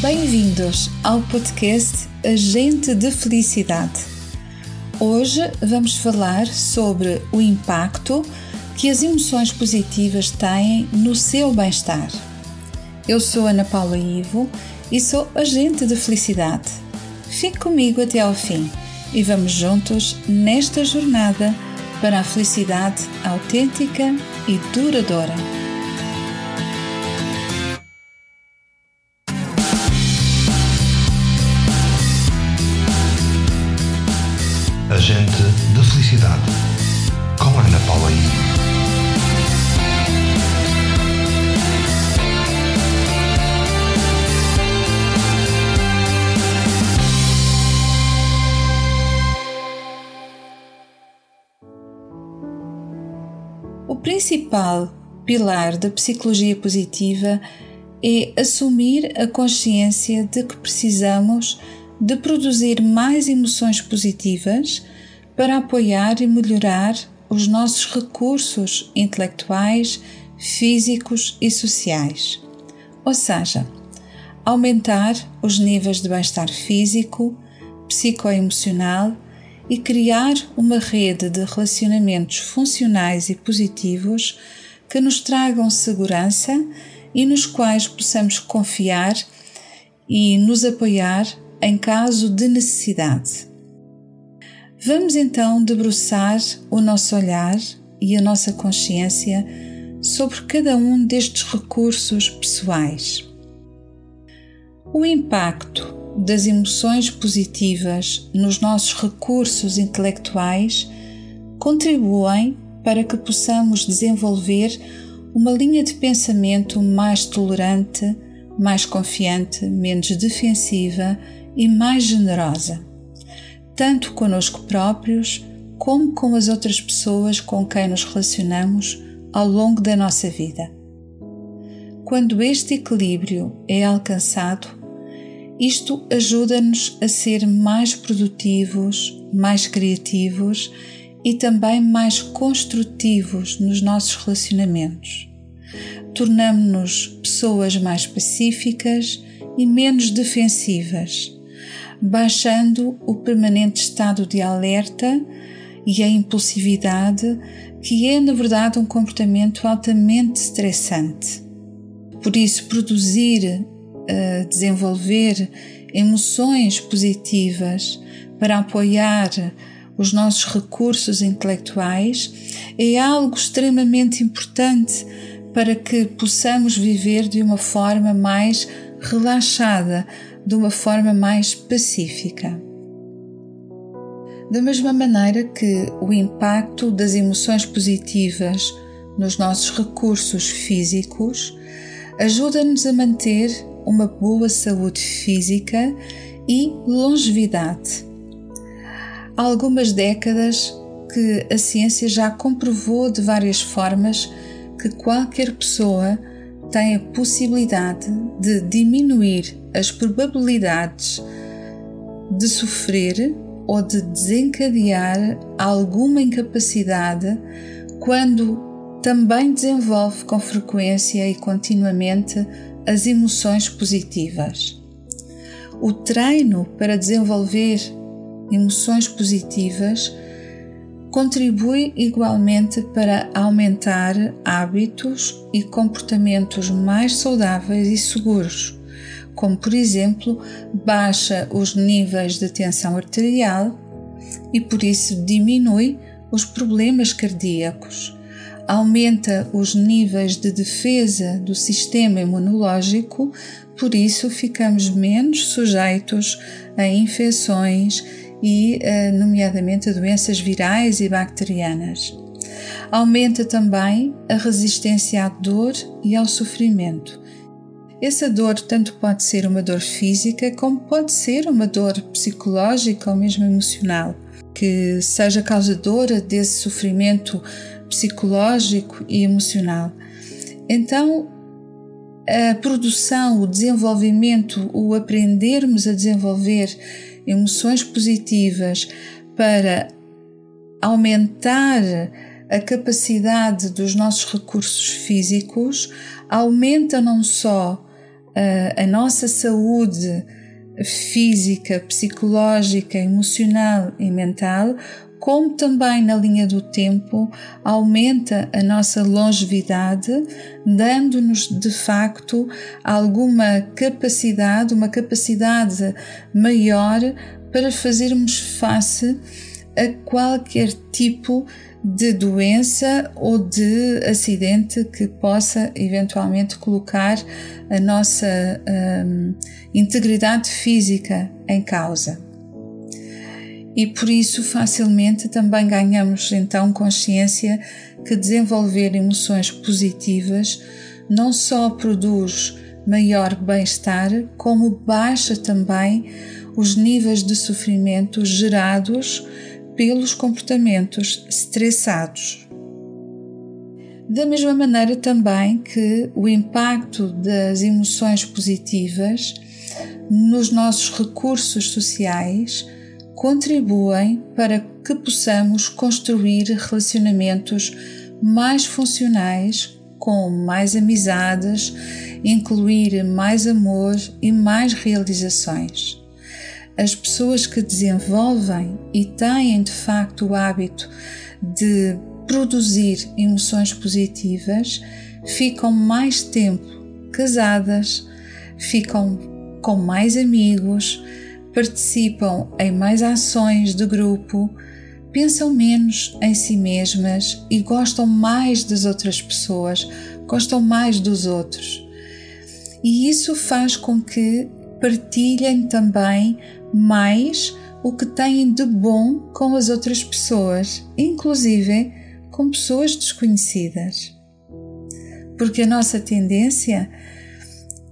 Bem-vindos ao podcast Agente de Felicidade. Hoje vamos falar sobre o impacto que as emoções positivas têm no seu bem-estar. Eu sou Ana Paula Ivo e sou agente de felicidade. Fique comigo até ao fim e vamos juntos nesta jornada para a felicidade autêntica e duradoura. Felicidade, com Ana Paula. O principal pilar da psicologia positiva é assumir a consciência de que precisamos de produzir mais emoções positivas para apoiar e melhorar os nossos recursos intelectuais, físicos e sociais. Ou seja, aumentar os níveis de bem-estar físico, psicoemocional e criar uma rede de relacionamentos funcionais e positivos que nos tragam segurança e nos quais possamos confiar e nos apoiar em caso de necessidade. Vamos então debruçar o nosso olhar e a nossa consciência sobre cada um destes recursos pessoais. O impacto das emoções positivas nos nossos recursos intelectuais contribuem para que possamos desenvolver uma linha de pensamento mais tolerante, mais confiante, menos defensiva e mais generosa, tanto conosco próprios como com as outras pessoas com quem nos relacionamos ao longo da nossa vida. Quando este equilíbrio é alcançado, isto ajuda-nos a ser mais produtivos, mais criativos e também mais construtivos nos nossos relacionamentos. Tornamos-nos pessoas mais pacíficas e menos defensivas baixando o permanente estado de alerta e a impulsividade, que é na verdade um comportamento altamente estressante. Por isso, produzir, uh, desenvolver emoções positivas para apoiar os nossos recursos intelectuais é algo extremamente importante para que possamos viver de uma forma mais relaxada, de uma forma mais pacífica. Da mesma maneira que o impacto das emoções positivas nos nossos recursos físicos ajuda-nos a manter uma boa saúde física e longevidade. Há algumas décadas que a ciência já comprovou de várias formas que qualquer pessoa tem a possibilidade de diminuir as probabilidades de sofrer ou de desencadear alguma incapacidade quando também desenvolve com frequência e continuamente as emoções positivas. O treino para desenvolver emoções positivas contribui igualmente para aumentar hábitos e comportamentos mais saudáveis e seguros, como por exemplo, baixa os níveis de tensão arterial e por isso diminui os problemas cardíacos, aumenta os níveis de defesa do sistema imunológico, por isso ficamos menos sujeitos a infecções e, eh, nomeadamente, a doenças virais e bacterianas. Aumenta também a resistência à dor e ao sofrimento. Essa dor tanto pode ser uma dor física como pode ser uma dor psicológica ou mesmo emocional, que seja causadora desse sofrimento psicológico e emocional. Então, a produção, o desenvolvimento, o aprendermos a desenvolver emoções positivas para aumentar a capacidade dos nossos recursos físicos, aumenta não só a, a nossa saúde física, psicológica, emocional e mental, como também na linha do tempo aumenta a nossa longevidade, dando-nos de facto alguma capacidade, uma capacidade maior para fazermos face a qualquer tipo de doença ou de acidente que possa eventualmente colocar a nossa hum, integridade física em causa. E por isso facilmente também ganhamos então consciência que desenvolver emoções positivas não só produz maior bem-estar, como baixa também os níveis de sofrimento gerados pelos comportamentos estressados. Da mesma maneira também que o impacto das emoções positivas nos nossos recursos sociais contribuem para que possamos construir relacionamentos mais funcionais, com mais amizades, incluir mais amor e mais realizações. As pessoas que desenvolvem e têm de facto o hábito de produzir emoções positivas ficam mais tempo casadas, ficam com mais amigos, participam em mais ações de grupo, pensam menos em si mesmas e gostam mais das outras pessoas, gostam mais dos outros. E isso faz com que partilhem também mais o que têm de bom com as outras pessoas, inclusive com pessoas desconhecidas. Porque a nossa tendência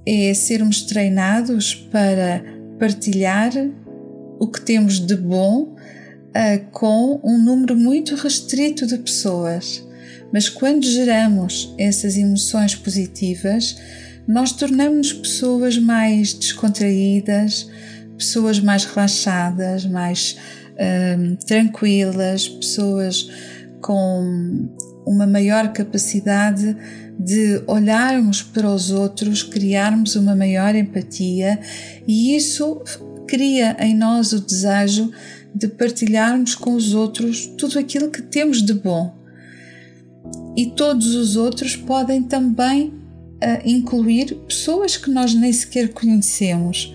é sermos treinados para partilhar o que temos de bom uh, com um número muito restrito de pessoas. Mas quando geramos essas emoções positivas, nós tornamos-nos pessoas mais descontraídas, pessoas mais relaxadas, mais um, tranquilas, pessoas com uma maior capacidade de olharmos para os outros, criarmos uma maior empatia e isso cria em nós o desejo de partilharmos com os outros tudo aquilo que temos de bom. E todos os outros podem também incluir pessoas que nós nem sequer conhecemos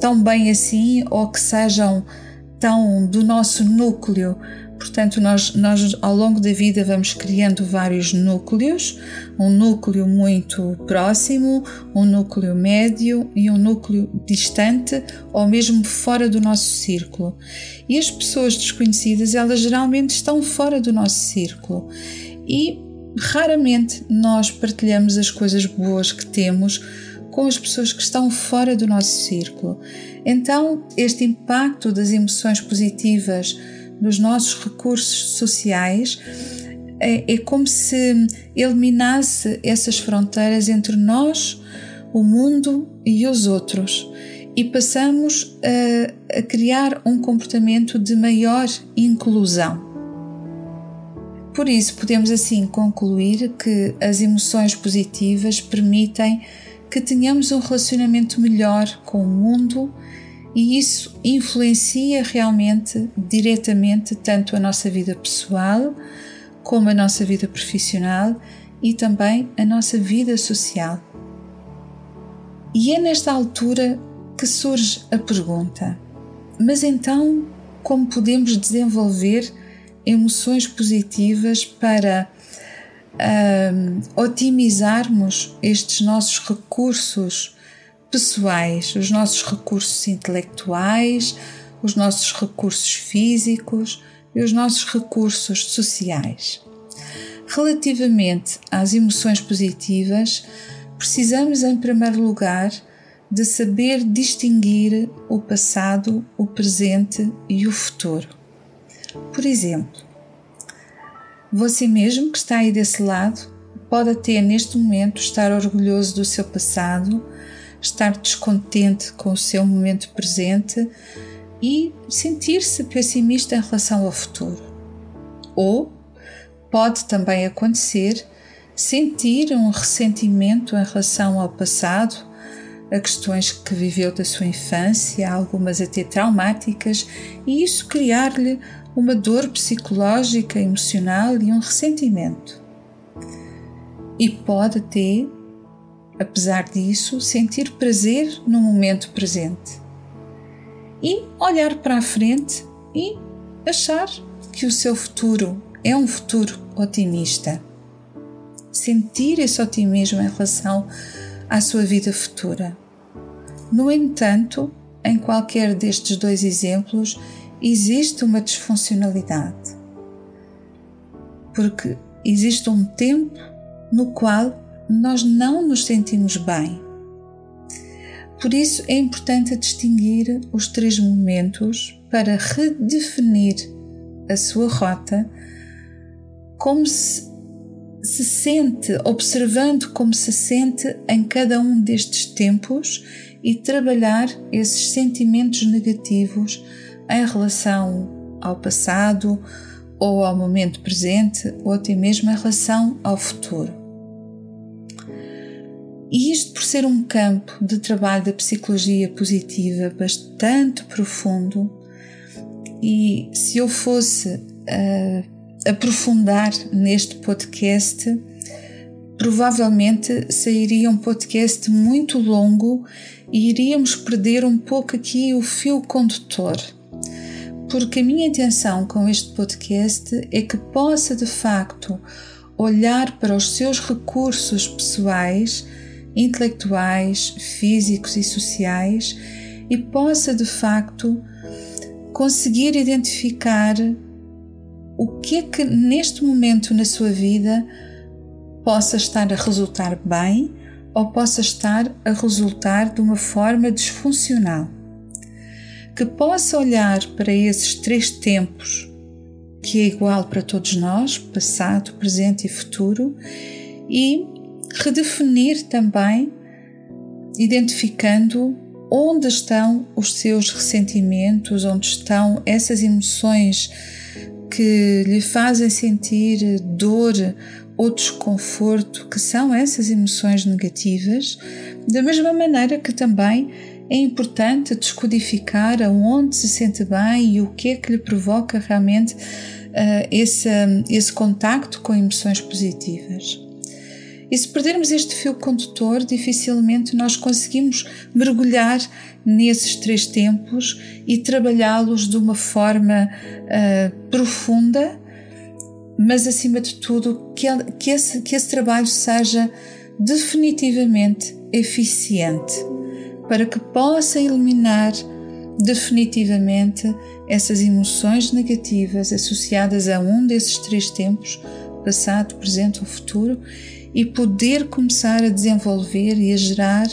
tão bem assim ou que sejam tão do nosso núcleo. Portanto, nós, nós ao longo da vida vamos criando vários núcleos, um núcleo muito próximo, um núcleo médio e um núcleo distante ou mesmo fora do nosso círculo. E as pessoas desconhecidas, elas geralmente estão fora do nosso círculo. E raramente nós partilhamos as coisas boas que temos com as pessoas que estão fora do nosso círculo. Então, este impacto das emoções positivas nos nossos recursos sociais é, é como se eliminasse essas fronteiras entre nós, o mundo e os outros e passamos a, a criar um comportamento de maior inclusão. Por isso, podemos assim concluir que as emoções positivas permitem que tenhamos um relacionamento melhor com o mundo e isso influencia realmente diretamente tanto a nossa vida pessoal como a nossa vida profissional e também a nossa vida social. E é nesta altura que surge a pergunta: mas então como podemos desenvolver emoções positivas para um, otimizarmos estes nossos recursos pessoais, os nossos recursos intelectuais, os nossos recursos físicos e os nossos recursos sociais. Relativamente às emoções positivas, precisamos, em primeiro lugar, de saber distinguir o passado, o presente e o futuro. Por exemplo, você mesmo que está aí desse lado pode até neste momento estar orgulhoso do seu passado, estar descontente com o seu momento presente e sentir-se pessimista em relação ao futuro. Ou pode também acontecer sentir um ressentimento em relação ao passado, a questões que viveu da sua infância, algumas até traumáticas, e isso criar-lhe uma dor psicológica, emocional e um ressentimento. E pode até, apesar disso, sentir prazer no momento presente e olhar para a frente e achar que o seu futuro é um futuro otimista. Sentir esse otimismo em relação à sua vida futura. No entanto, em qualquer destes dois exemplos, existe uma disfuncionalidade. Porque existe um tempo no qual nós não nos sentimos bem. Por isso é importante distinguir os três momentos para redefinir a sua rota, como se, se sente, observando como se sente em cada um destes tempos e trabalhar esses sentimentos negativos em relação ao passado ou ao momento presente ou até mesmo em relação ao futuro. E isto por ser um campo de trabalho da psicologia positiva bastante profundo, e se eu fosse uh, aprofundar neste podcast, provavelmente sairia um podcast muito longo e iríamos perder um pouco aqui o fio condutor. Porque a minha intenção com este podcast é que possa de facto olhar para os seus recursos pessoais, intelectuais, físicos e sociais e possa de facto conseguir identificar o que é que neste momento na sua vida possa estar a resultar bem ou possa estar a resultar de uma forma disfuncional. Que possa olhar para esses três tempos, que é igual para todos nós, passado, presente e futuro, e redefinir também, identificando onde estão os seus ressentimentos, onde estão essas emoções que lhe fazem sentir dor ou desconforto, que são essas emoções negativas, da mesma maneira que também é importante descodificar aonde se sente bem e o que é que lhe provoca realmente uh, esse, esse contacto com emoções positivas. E se perdermos este fio condutor, dificilmente nós conseguimos mergulhar nesses três tempos e trabalhá-los de uma forma uh, profunda, mas acima de tudo que, que, esse, que esse trabalho seja definitivamente eficiente para que possa eliminar definitivamente essas emoções negativas associadas a um desses três tempos, passado, presente ou futuro, e poder começar a desenvolver e a gerar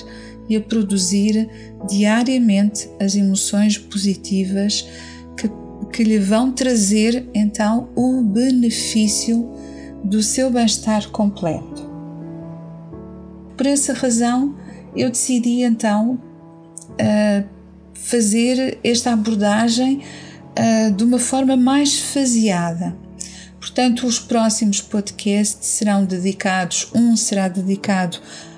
e a produzir diariamente as emoções positivas que, que lhe vão trazer então o benefício do seu bem-estar completo. Por essa razão, eu decidi então uh, fazer esta abordagem uh, de uma forma mais faseada. Portanto, os próximos podcasts serão dedicados, um será dedicado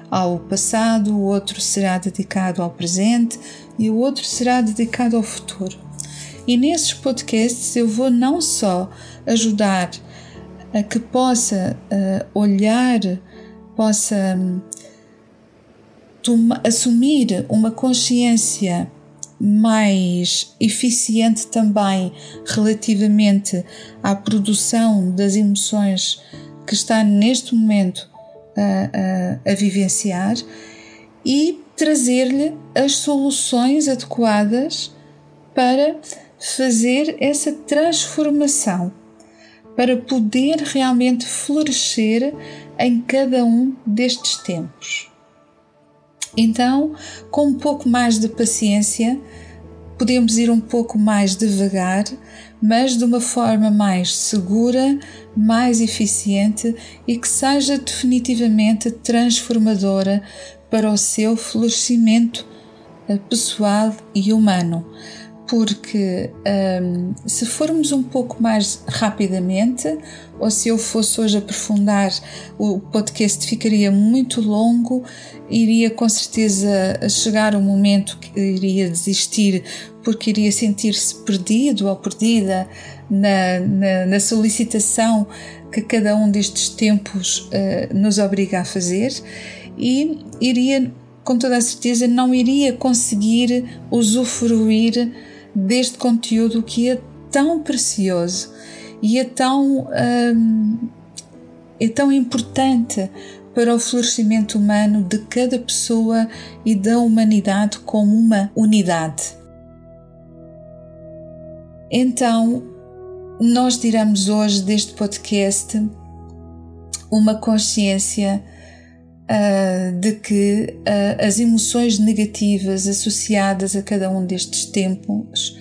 ao passado, o outro será dedicado ao presente e o outro será dedicado ao futuro. E nesses podcasts eu vou não só ajudar a que possa uh, olhar, possa um, assumir uma consciência mais eficiente também relativamente à produção das emoções que está neste momento a, a, a vivenciar e trazer-lhe as soluções adequadas para fazer essa transformação, para poder realmente florescer em cada um destes tempos. Então, com um pouco mais de paciência, podemos ir um pouco mais devagar, mas de uma forma mais segura, mais eficiente e que seja definitivamente transformadora para o seu florescimento eh, pessoal e humano. Porque um, se formos um pouco mais rapidamente, ou se eu fosse hoje aprofundar, o podcast ficaria muito longo, iria com certeza chegar um momento que iria desistir porque iria sentir-se perdido ou perdida na, na, na, solicitação que cada um destes tempos uh, nos obriga a fazer. E iria, com toda a certeza, não iria conseguir usufruir deste conteúdo que é tão precioso e é tão, hum, é tão importante para o florescimento humano de cada pessoa e da humanidade como uma unidade. Então, nós tiramos hoje deste podcast uma consciência uh, de que uh, as emoções negativas associadas a cada um destes tempos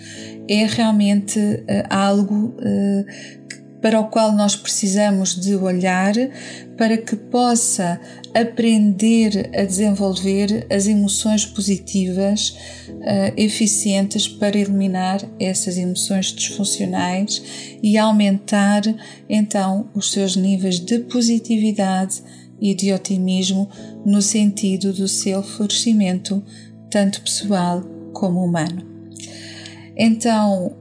é realmente uh, algo para o qual nós precisamos de olhar para que possa aprender a desenvolver as emoções positivas uh, eficientes para eliminar essas emoções disfuncionais e aumentar então os seus níveis de positividade e de otimismo no sentido do seu florescimento, tanto pessoal como humano. Então,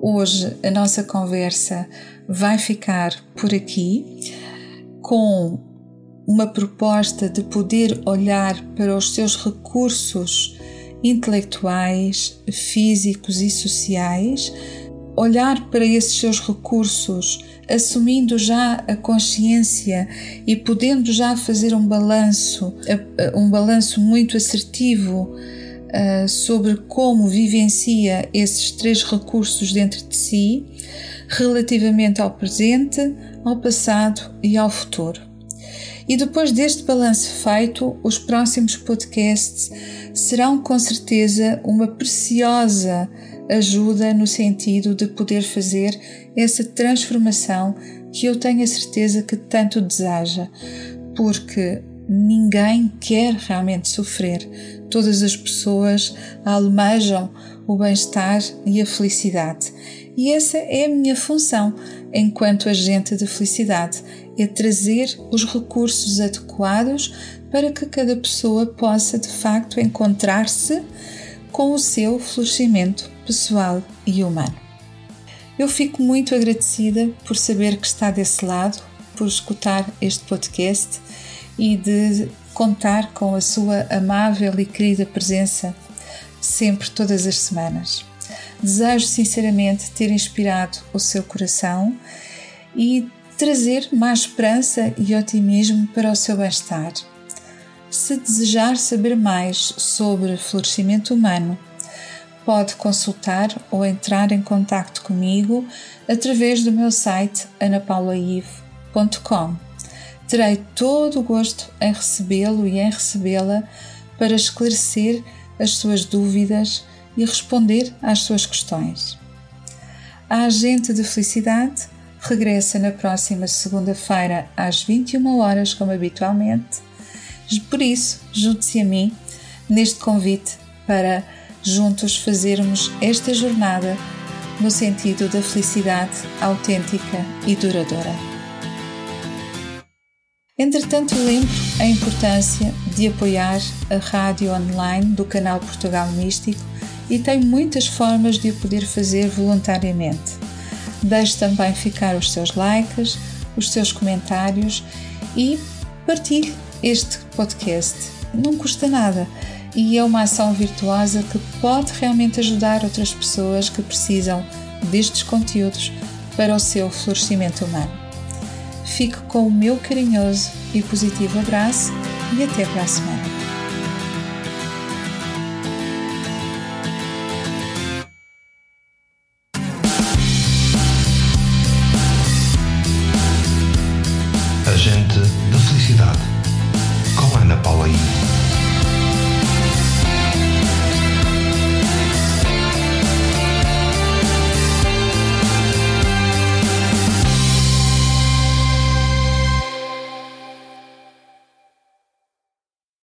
hoje a nossa conversa vai ficar por aqui com uma proposta de poder olhar para os seus recursos intelectuais, físicos e sociais, olhar para esses seus recursos assumindo já a consciência e podendo já fazer um balanço, um balanço muito assertivo uh, sobre como vivencia esses três recursos dentro de si, relativamente ao presente, ao passado e ao futuro. E depois deste balanço feito, os próximos podcasts serão com certeza uma preciosa ajuda no sentido de poder fazer essa transformação que eu tenho a certeza que tanto deseja, porque ninguém quer realmente sofrer. Todas as pessoas almejam o bem-estar e a felicidade. E essa é a minha função enquanto agente de felicidade, é trazer os recursos adequados para que cada pessoa possa de facto encontrar-se com o seu florescimento pessoal e humano. Eu fico muito agradecida por saber que está desse lado, por escutar este podcast e de contar com a sua amável e querida presença sempre, todas as semanas. Desejo sinceramente ter inspirado o seu coração e trazer mais esperança e otimismo para o seu bem-estar. Se desejar saber mais sobre florescimento humano, pode consultar ou entrar em contato comigo através do meu site anapaulaive.com. Terei todo o gosto em recebê-lo e em recebê-la para esclarecer as suas dúvidas e responder às suas questões. A Agente de Felicidade regressa na próxima segunda-feira às 21 horas, como habitualmente. Por isso, junte-se a mim neste convite para juntos fazermos esta jornada no sentido da felicidade autêntica e duradoura. Entretanto, lembro a importância de apoiar a rádio online do canal Portugal Místico e tem muitas formas de o poder fazer voluntariamente. Deixe também ficar os seus likes, os seus comentários e partilhe este podcast. Não custa nada e é uma ação virtuosa que pode realmente ajudar outras pessoas que precisam destes conteúdos para o seu florescimento humano. Fique com o meu carinhoso e positivo abraço e até para a semana.